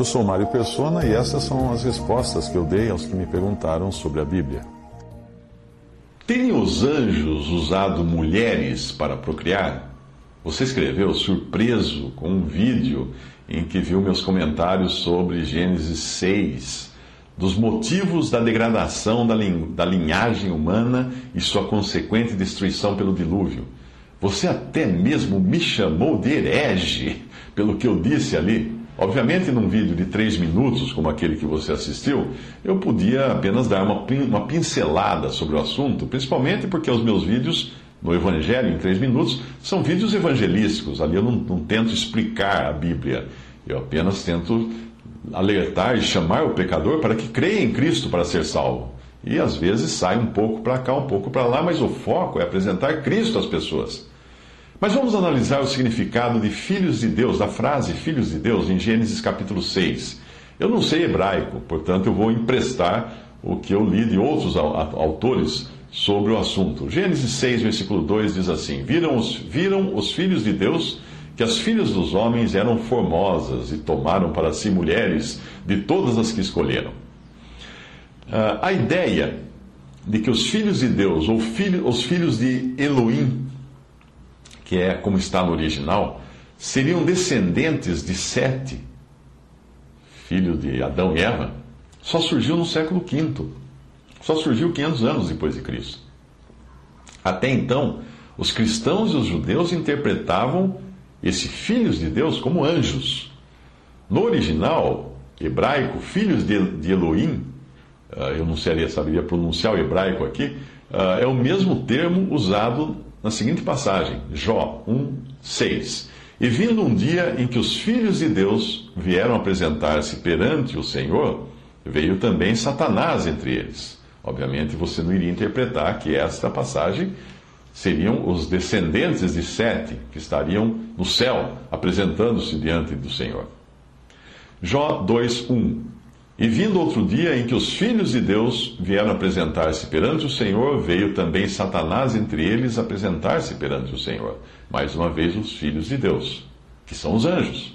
Eu sou Mário Persona e essas são as respostas que eu dei aos que me perguntaram sobre a Bíblia. Têm os anjos usado mulheres para procriar? Você escreveu surpreso com um vídeo em que viu meus comentários sobre Gênesis 6, dos motivos da degradação da, lin da linhagem humana e sua consequente destruição pelo dilúvio. Você até mesmo me chamou de herege pelo que eu disse ali. Obviamente, num vídeo de três minutos, como aquele que você assistiu, eu podia apenas dar uma, uma pincelada sobre o assunto, principalmente porque os meus vídeos no Evangelho, em três minutos, são vídeos evangelísticos. Ali eu não, não tento explicar a Bíblia, eu apenas tento alertar e chamar o pecador para que creia em Cristo para ser salvo. E às vezes sai um pouco para cá, um pouco para lá, mas o foco é apresentar Cristo às pessoas. Mas vamos analisar o significado de filhos de Deus, da frase filhos de Deus, em Gênesis capítulo 6. Eu não sei hebraico, portanto eu vou emprestar o que eu li de outros autores sobre o assunto. Gênesis 6, versículo 2 diz assim: Viram os, viram os filhos de Deus que as filhas dos homens eram formosas e tomaram para si mulheres de todas as que escolheram. Uh, a ideia de que os filhos de Deus, ou filho, os filhos de Elohim, que é como está no original, seriam descendentes de Sete, filho de Adão e Eva, só surgiu no século V. Só surgiu 500 anos depois de Cristo. Até então, os cristãos e os judeus interpretavam esses filhos de Deus como anjos. No original hebraico, filhos de Elohim, ah, eu não seria, saberia pronunciar o hebraico aqui, ah, é o mesmo termo usado na seguinte passagem, Jó 1, 6. E vindo um dia em que os filhos de Deus vieram apresentar-se perante o Senhor, veio também Satanás entre eles. Obviamente você não iria interpretar que esta passagem seriam os descendentes de Sete, que estariam no céu, apresentando-se diante do Senhor. Jó 2, 1. E vindo outro dia em que os filhos de Deus vieram apresentar-se perante o Senhor, veio também Satanás entre eles apresentar-se perante o Senhor. Mais uma vez, os filhos de Deus, que são os anjos.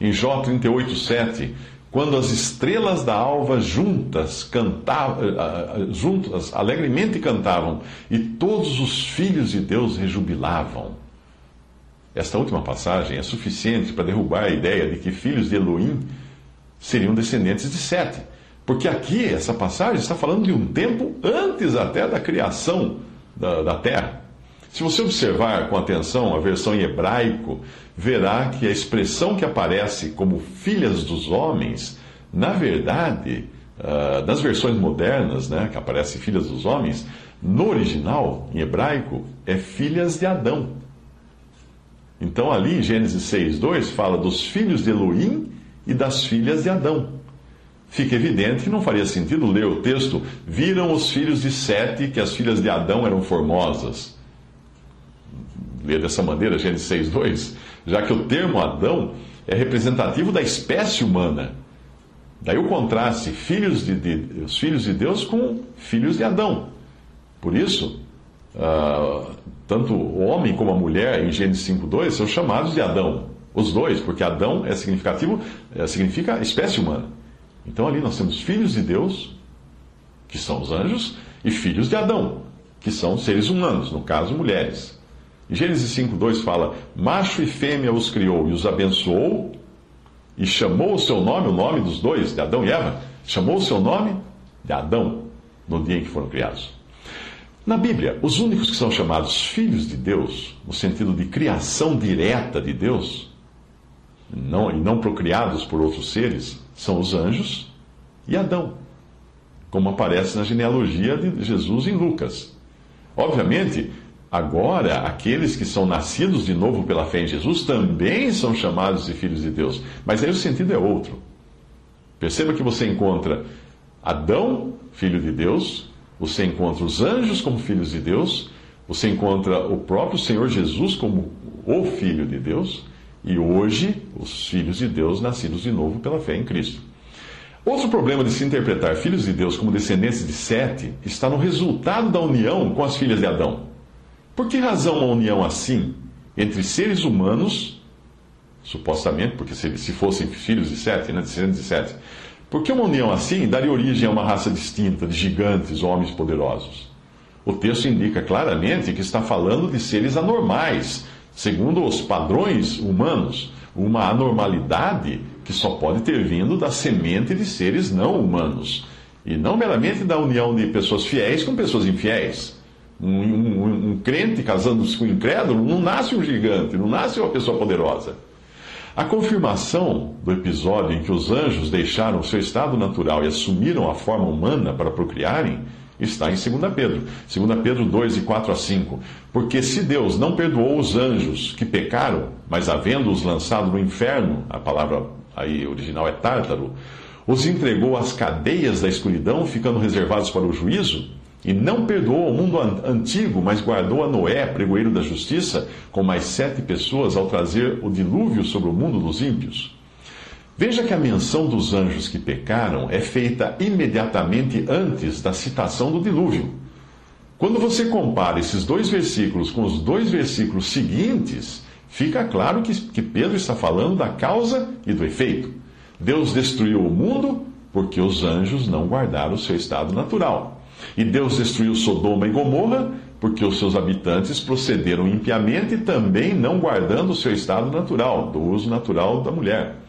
Em Jó 38, 7, quando as estrelas da alva juntas cantavam, eh, eh, juntas alegremente cantavam, e todos os filhos de Deus rejubilavam. Esta última passagem é suficiente para derrubar a ideia de que filhos de Elohim seriam descendentes de Sete. Porque aqui, essa passagem está falando de um tempo antes até da criação da, da terra. Se você observar com atenção a versão em hebraico, verá que a expressão que aparece como filhas dos homens, na verdade, uh, nas versões modernas, né, que aparece filhas dos homens, no original, em hebraico, é filhas de Adão. Então, ali Gênesis 6, 2, fala dos filhos de Elohim e das filhas de Adão. Fica evidente que não faria sentido ler o texto: viram os filhos de Sete que as filhas de Adão eram formosas. Ler dessa maneira, Gênesis 6, 2, já que o termo Adão é representativo da espécie humana. Daí o contraste, filhos de, de, os filhos de Deus com filhos de Adão. Por isso, uh, tanto o homem como a mulher, em Gênesis 5.2, são chamados de Adão. Os dois, porque Adão é significativo, é, significa espécie humana. Então ali nós temos filhos de Deus, que são os anjos, e filhos de Adão, que são seres humanos, no caso, mulheres. Em Gênesis 5,2 fala: Macho e fêmea os criou e os abençoou, e chamou o seu nome, o nome dos dois, de Adão e Eva, chamou o seu nome de Adão, no dia em que foram criados. Na Bíblia, os únicos que são chamados filhos de Deus, no sentido de criação direta de Deus, não, e não procriados por outros seres, são os anjos e Adão, como aparece na genealogia de Jesus em Lucas. Obviamente, Agora, aqueles que são nascidos de novo pela fé em Jesus também são chamados de filhos de Deus. Mas aí o sentido é outro. Perceba que você encontra Adão, filho de Deus, você encontra os anjos como filhos de Deus, você encontra o próprio Senhor Jesus como o Filho de Deus, e hoje os filhos de Deus nascidos de novo pela fé em Cristo. Outro problema de se interpretar filhos de Deus como descendentes de Sete está no resultado da união com as filhas de Adão. Por que razão uma união assim entre seres humanos, supostamente, porque se, se fossem filhos de Sete, né, descendentes de Sete, por que uma união assim daria origem a uma raça distinta de gigantes, homens poderosos? O texto indica claramente que está falando de seres anormais, segundo os padrões humanos, uma anormalidade que só pode ter vindo da semente de seres não humanos, e não meramente da união de pessoas fiéis com pessoas infiéis. Um, um, um crente casando-se com um incrédulo não nasce um gigante, não nasce uma pessoa poderosa. A confirmação do episódio em que os anjos deixaram seu estado natural e assumiram a forma humana para procriarem está em 2 Pedro. 2 Pedro 2, de 4 a 5. Porque se Deus não perdoou os anjos que pecaram, mas havendo-os lançado no inferno, a palavra aí original é tártaro, os entregou às cadeias da escuridão, ficando reservados para o juízo, e não perdoou o mundo antigo, mas guardou a Noé, pregoeiro da justiça, com mais sete pessoas, ao trazer o dilúvio sobre o mundo dos ímpios. Veja que a menção dos anjos que pecaram é feita imediatamente antes da citação do dilúvio. Quando você compara esses dois versículos com os dois versículos seguintes, fica claro que, que Pedro está falando da causa e do efeito. Deus destruiu o mundo porque os anjos não guardaram o seu estado natural. E Deus destruiu Sodoma e Gomorra porque os seus habitantes procederam impiamente, também não guardando o seu estado natural, do uso natural da mulher.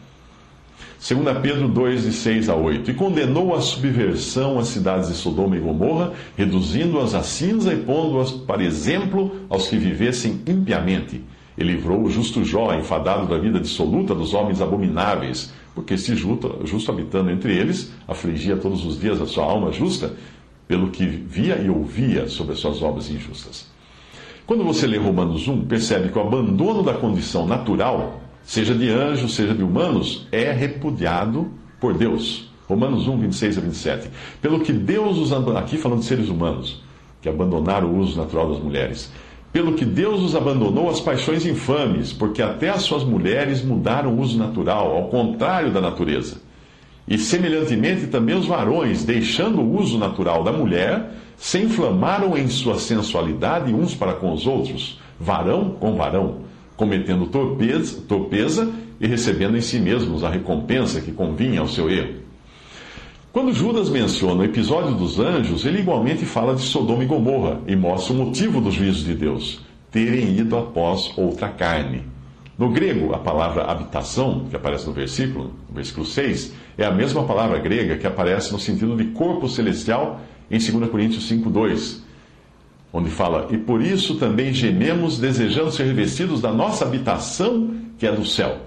2 Pedro 2, de 6 a 8. E condenou a subversão às cidades de Sodoma e Gomorra, reduzindo-as a cinza e pondo-as para exemplo aos que vivessem impiamente. E livrou o justo Jó, enfadado da vida dissoluta dos homens abomináveis, porque este justo, justo habitando entre eles, afligia todos os dias a sua alma justa, pelo que via e ouvia sobre as suas obras injustas. Quando você lê Romanos 1, percebe que o abandono da condição natural seja de anjos, seja de humanos, é repudiado por Deus. Romanos 1, 26 a 27. Pelo que Deus os abandonou, aqui falando de seres humanos, que abandonaram o uso natural das mulheres. Pelo que Deus os abandonou as paixões infames, porque até as suas mulheres mudaram o uso natural, ao contrário da natureza. E semelhantemente também os varões, deixando o uso natural da mulher, se inflamaram em sua sensualidade uns para com os outros, varão com varão cometendo torpeza, torpeza e recebendo em si mesmos a recompensa que convinha ao seu erro. Quando Judas menciona o episódio dos anjos, ele igualmente fala de Sodoma e Gomorra e mostra o motivo dos juízos de Deus, terem ido após outra carne. No grego, a palavra habitação, que aparece no versículo, no versículo 6, é a mesma palavra grega que aparece no sentido de corpo celestial em 2 Coríntios 5, 2 onde fala: E por isso também gememos, desejando ser revestidos da nossa habitação, que é do céu.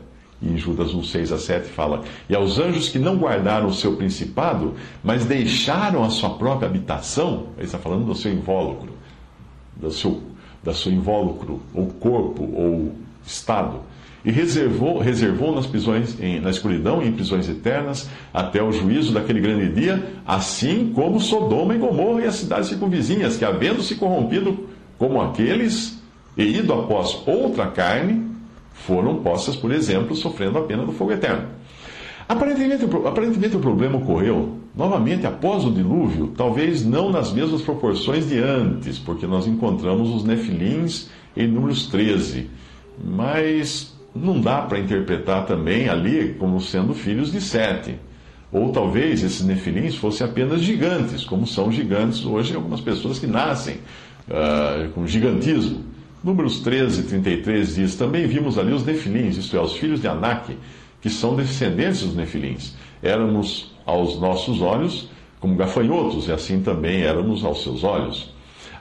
E em Judas 1, 6 a 7 fala: E aos anjos que não guardaram o seu principado, mas deixaram a sua própria habitação, ele está falando do seu invólucro, do seu, da seu invólucro, ou corpo, ou estado e reservou, reservou nas prisões, em, na escuridão e em prisões eternas, até o juízo daquele grande dia, assim como Sodoma e Gomorra e as cidades circunvizinhas, que havendo se corrompido como aqueles, e ido após outra carne, foram postas, por exemplo, sofrendo a pena do fogo eterno. Aparentemente, aparentemente o problema ocorreu novamente após o dilúvio, talvez não nas mesmas proporções de antes, porque nós encontramos os nefilins em números 13. Mas não dá para interpretar também ali como sendo filhos de Sete. Ou talvez esses nefilins fossem apenas gigantes, como são gigantes hoje algumas pessoas que nascem uh, com gigantismo. Números 13 e 33 diz: Também vimos ali os nefilins, isto é, os filhos de Anak, que são descendentes dos nefilins. Éramos aos nossos olhos como gafanhotos, e assim também éramos aos seus olhos.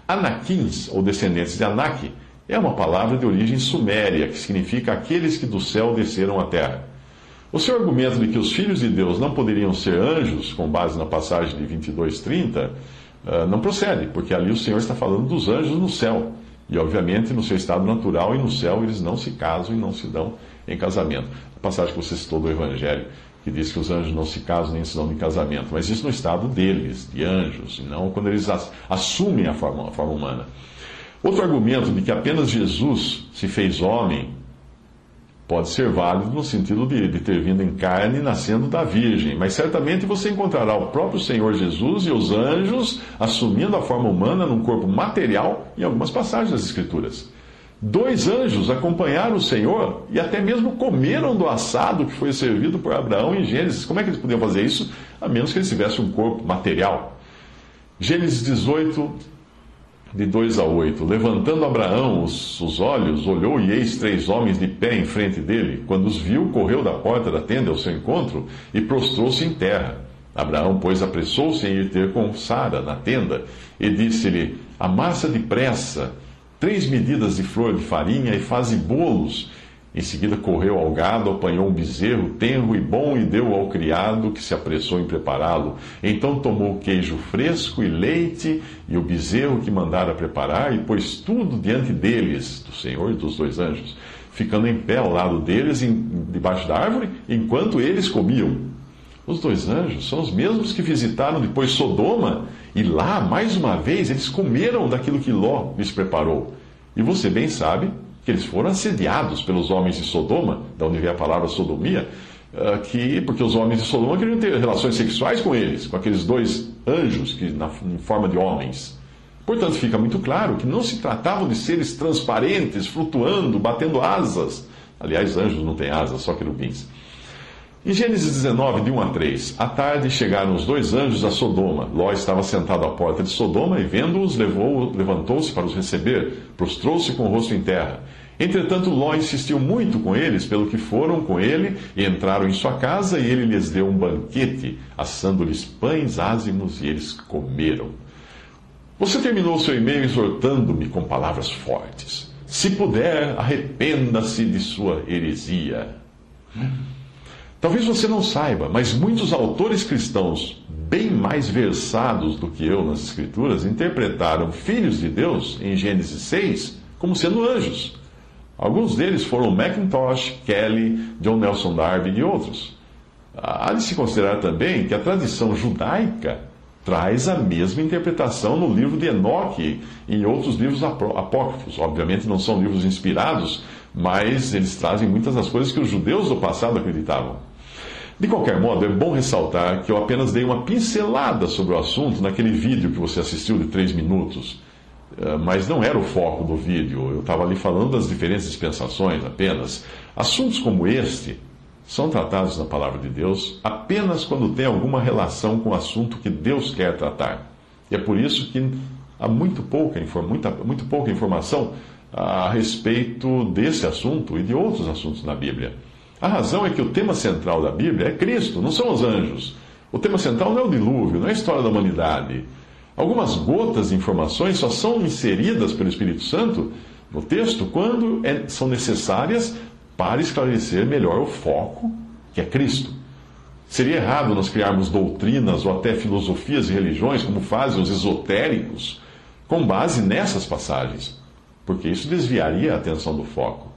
Anakins, ou descendentes de Anak, é uma palavra de origem suméria, que significa aqueles que do céu desceram à terra. O seu argumento de que os filhos de Deus não poderiam ser anjos, com base na passagem de 22:30, ah, não procede, porque ali o Senhor está falando dos anjos no céu. E, obviamente, no seu estado natural e no céu, eles não se casam e não se dão em casamento. A passagem que você citou do Evangelho, que diz que os anjos não se casam nem se dão em casamento. Mas isso no estado deles, de anjos, e não quando eles assumem a forma, a forma humana. Outro argumento de que apenas Jesus se fez homem pode ser válido no sentido de, de, ter vindo em carne nascendo da Virgem, mas certamente você encontrará o próprio Senhor Jesus e os anjos assumindo a forma humana num corpo material em algumas passagens das Escrituras. Dois anjos acompanharam o Senhor e até mesmo comeram do assado que foi servido por Abraão em Gênesis. Como é que eles podiam fazer isso? A menos que eles tivessem um corpo material. Gênesis 18, de 2 a 8. Levantando Abraão os, os, olhos, olhou e eis três homens de pé em frente dele. Quando os viu, correu da porta da tenda ao seu encontro e prostrou-se em terra. Abraão, pois, apressou-se em ir ter com Sara na tenda e disse-lhe: Amassa depressa três medidas de flor de farinha e faze bolos em seguida correu ao gado, apanhou um bezerro tenro e bom e deu ao criado, que se apressou em prepará-lo. Então tomou queijo fresco e leite e o bezerro que mandara preparar e pôs tudo diante deles, do Senhor e dos dois anjos, ficando em pé ao lado deles, em, debaixo da árvore, enquanto eles comiam. Os dois anjos são os mesmos que visitaram depois Sodoma, e lá, mais uma vez, eles comeram daquilo que Ló lhes preparou. E você bem sabe que eles foram assediados pelos homens de Sodoma, da onde vem a palavra sodomia, eh, que, porque os homens de Sodoma queriam ter relações sexuais com eles, com aqueles dois anjos que, na, em forma de homens. Portanto, fica muito claro que não se tratavam de seres transparentes, flutuando, batendo asas. Aliás, anjos não têm asas, só querubins. Em Gênesis 19, de 1 a 3, à tarde chegaram os dois anjos a Sodoma. Ló estava sentado à porta de Sodoma e, vendo-os, levantou-se para os receber, prostrou-se com o rosto em terra. Entretanto, Ló insistiu muito com eles, pelo que foram com ele e entraram em sua casa, e ele lhes deu um banquete, assando-lhes pães ázimos, e eles comeram. Você terminou seu e-mail exortando-me com palavras fortes. Se puder, arrependa-se de sua heresia. Talvez você não saiba, mas muitos autores cristãos, bem mais versados do que eu nas Escrituras, interpretaram filhos de Deus, em Gênesis 6, como sendo anjos. Alguns deles foram Mackintosh, Kelly, John Nelson Darby e outros. Há de se considerar também que a tradição judaica traz a mesma interpretação no livro de Enoque e em outros livros apócrifos. Obviamente não são livros inspirados, mas eles trazem muitas das coisas que os judeus do passado acreditavam. De qualquer modo, é bom ressaltar que eu apenas dei uma pincelada sobre o assunto naquele vídeo que você assistiu de 3 minutos. Eh, mas não era o foco do vídeo, eu estava ali falando das diferentes dispensações apenas. Assuntos como este são tratados na palavra de Deus apenas quando tem alguma relação com o assunto que Deus quer tratar. E é por isso que há muito pouca, muita, muito pouca informação a respeito desse assunto e de outros assuntos na Bíblia. A razão é que o tema central da Bíblia é Cristo, não são os anjos. O tema central não é o dilúvio, não é a história da humanidade. Algumas gotas de informações só são inseridas pelo Espírito Santo no texto quando é, são necessárias para esclarecer melhor o foco, que é Cristo. Seria errado nós criarmos doutrinas ou até filosofias e religiões, como fazem os esotéricos, com base nessas passagens, porque isso desviaria a atenção do foco.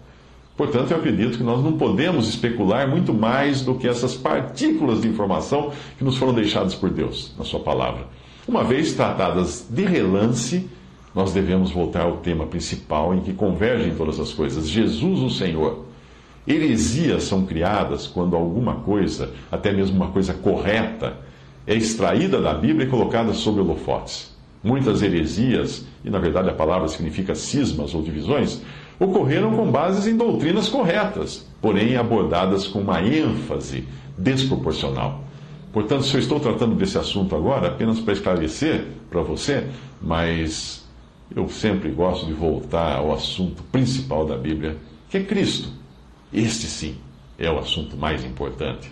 Portanto, eu acredito que nós não podemos especular muito mais do que essas partículas de informação que nos foram deixadas por Deus na Sua palavra. Uma vez tratadas de relance, nós devemos voltar ao tema principal em que convergem todas as coisas: Jesus, o Senhor. Heresias são criadas quando alguma coisa, até mesmo uma coisa correta, é extraída da Bíblia e colocada sob holofotes. Muitas heresias, e na verdade a palavra significa cismas ou divisões, ocorreram com bases em doutrinas corretas, porém abordadas com uma ênfase desproporcional. Portanto, se eu estou tratando desse assunto agora, apenas para esclarecer para você, mas eu sempre gosto de voltar ao assunto principal da Bíblia, que é Cristo. Este sim é o assunto mais importante.